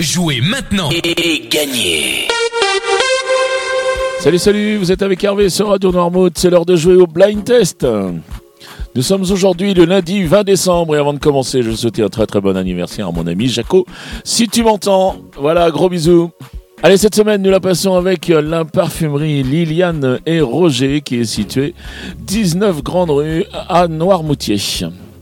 Jouez maintenant et gagnez Salut, salut, vous êtes avec Hervé sur Radio Noirmouth, c'est l'heure de jouer au blind test. Nous sommes aujourd'hui le lundi 20 décembre et avant de commencer, je souhaite un très très bon anniversaire à mon ami Jaco. Si tu m'entends, voilà, gros bisous. Allez, cette semaine, nous la passons avec la parfumerie Liliane et Roger qui est située 19 Grande Rue à Noirmoutier.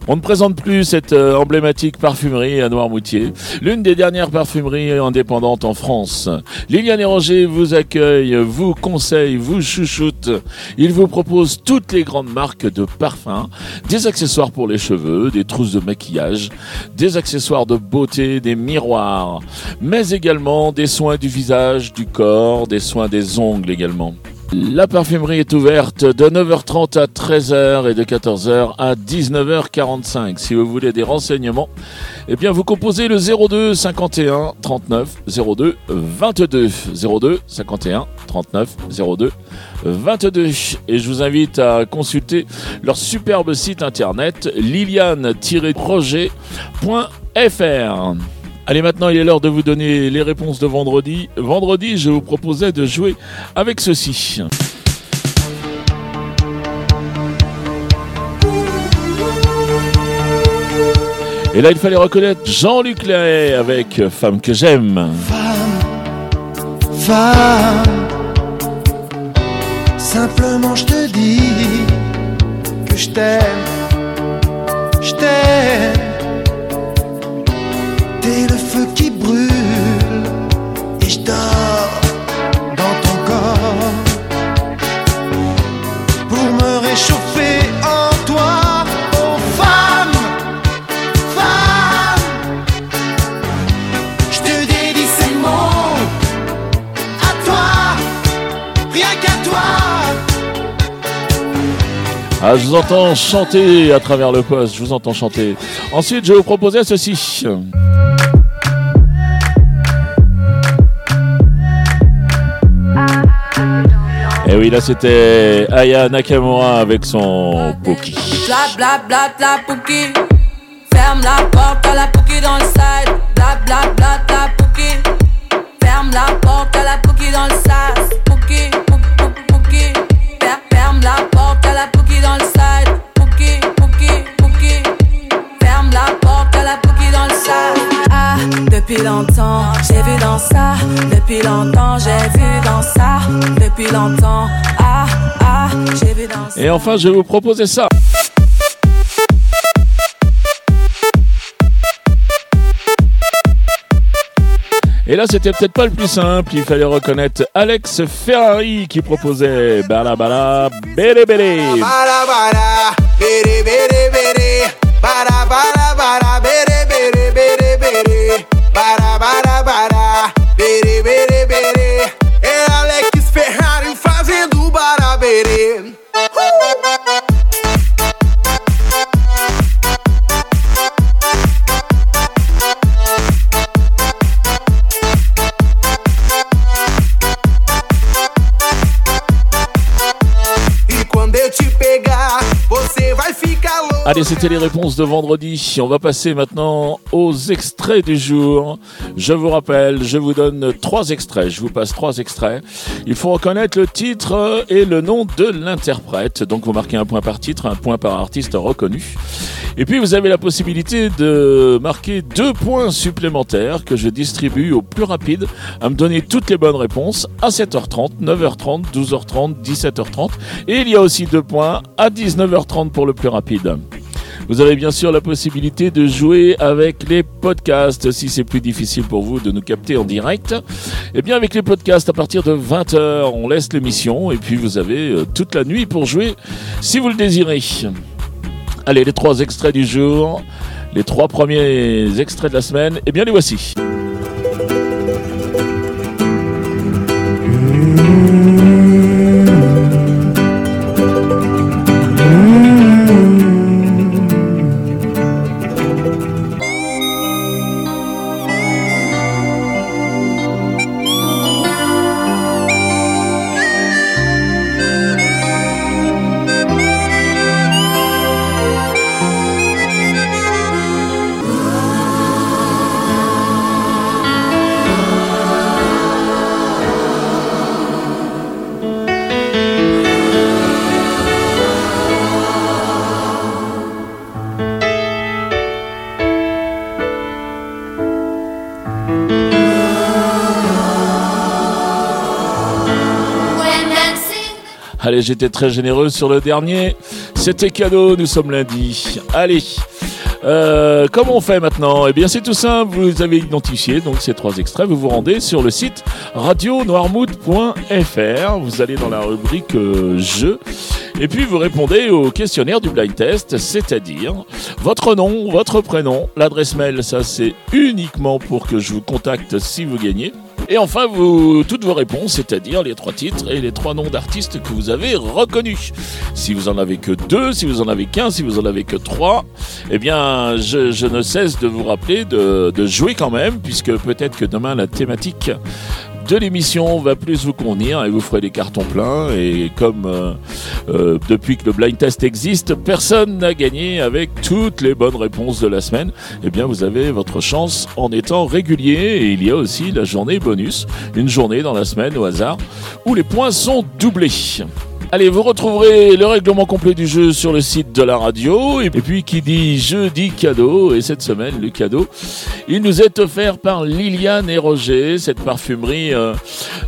On ne présente plus cette euh, emblématique parfumerie à Noirmoutier, l'une des dernières parfumeries indépendantes en France. Liliane et Roger vous accueille, vous conseille, vous chouchoute. Il vous propose toutes les grandes marques de parfums, des accessoires pour les cheveux, des trousses de maquillage, des accessoires de beauté, des miroirs, mais également des soins du visage, du corps, des soins des ongles également. La parfumerie est ouverte de 9h30 à 13h et de 14h à 19h45. Si vous voulez des renseignements, eh bien vous composez le 02 51 39 02 22 02 51 39 02 22 et je vous invite à consulter leur superbe site internet liliane-projet.fr. Allez, maintenant, il est l'heure de vous donner les réponses de vendredi. Vendredi, je vous proposais de jouer avec ceci. Et là, il fallait reconnaître Jean-Luc Lahaye avec Femme que j'aime. Femme, femme, simplement je te dis que je t'aime, je t'aime. Qui brûle et je dors dans ton corps pour me réchauffer en toi. Oh femme, femme, je te dédie ces mots à toi, rien qu'à toi. Ah, je vous entends chanter à travers le poste, je vous entends chanter. Ensuite, je vais vous proposer ceci. Et oui, là c'était Aya Nakamura avec son Poki. Bla bla Ferme la porte à la Pouki dans le Bla Ferme la porte à la Pouki dans le sas Fer- Ferme la porte à la dans le Ferme la porte à la dans le depuis longtemps, j'ai vu dans ça. Depuis longtemps, j'ai vu dans ça. Depuis longtemps, Et enfin, je vais vous proposer ça. Et là, c'était peut-être pas le plus simple. Il fallait reconnaître Alex Ferrari qui proposait Bala Bala Bélé Bélé. Bere bere, bara Allez, c'était les réponses de vendredi. On va passer maintenant aux extraits du jour. Je vous rappelle, je vous donne trois extraits. Je vous passe trois extraits. Il faut reconnaître le titre et le nom de l'interprète. Donc, vous marquez un point par titre, un point par artiste reconnu. Et puis, vous avez la possibilité de marquer deux points supplémentaires que je distribue au plus rapide à me donner toutes les bonnes réponses à 7h30, 9h30, 12h30, 17h30. Et il y a aussi deux points à 19h30 pour le plus rapide. Vous avez bien sûr la possibilité de jouer avec les podcasts si c'est plus difficile pour vous de nous capter en direct. Eh bien avec les podcasts à partir de 20h, on laisse l'émission et puis vous avez euh, toute la nuit pour jouer si vous le désirez. Allez, les trois extraits du jour, les trois premiers extraits de la semaine, eh bien les voici. Allez, j'étais très généreux sur le dernier. C'était cadeau, nous sommes lundi. Allez. Euh, comment on fait maintenant? Eh bien, c'est tout simple. Vous avez identifié donc ces trois extraits. Vous vous rendez sur le site radionoirmout.fr. Vous allez dans la rubrique euh. Et puis vous répondez au questionnaire du blind test, c'est-à-dire votre nom, votre prénom, l'adresse mail, ça c'est uniquement pour que je vous contacte si vous gagnez. Et enfin, vous, toutes vos réponses, c'est-à-dire les trois titres et les trois noms d'artistes que vous avez reconnus. Si vous en avez que deux, si vous en avez qu'un, si vous en avez que trois, eh bien, je, ne cesse de vous rappeler de, de jouer quand même, puisque peut-être que demain la thématique de l'émission va plus vous convenir et vous ferez des cartons pleins. Et comme euh, euh, depuis que le blind test existe, personne n'a gagné avec toutes les bonnes réponses de la semaine, eh bien vous avez votre chance en étant régulier. Et il y a aussi la journée bonus, une journée dans la semaine au hasard où les points sont doublés. Allez, vous retrouverez le règlement complet du jeu sur le site de la radio. Et puis, qui dit jeu dit cadeau. Et cette semaine, le cadeau, il nous est offert par Liliane et Roger, cette parfumerie euh,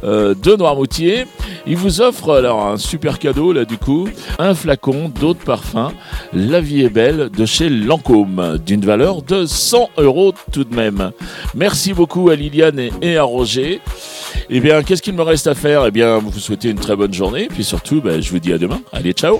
euh, de Noirmoutier. Il vous offre alors un super cadeau, là, du coup, un flacon d'eau de parfum. La vie est belle de chez Lancôme, d'une valeur de 100 euros tout de même. Merci beaucoup à Liliane et à Roger. Eh bien, qu'est-ce qu'il me reste à faire? Eh bien, vous souhaitez une très bonne journée. Puis surtout, ben, je vous dis à demain. Allez, ciao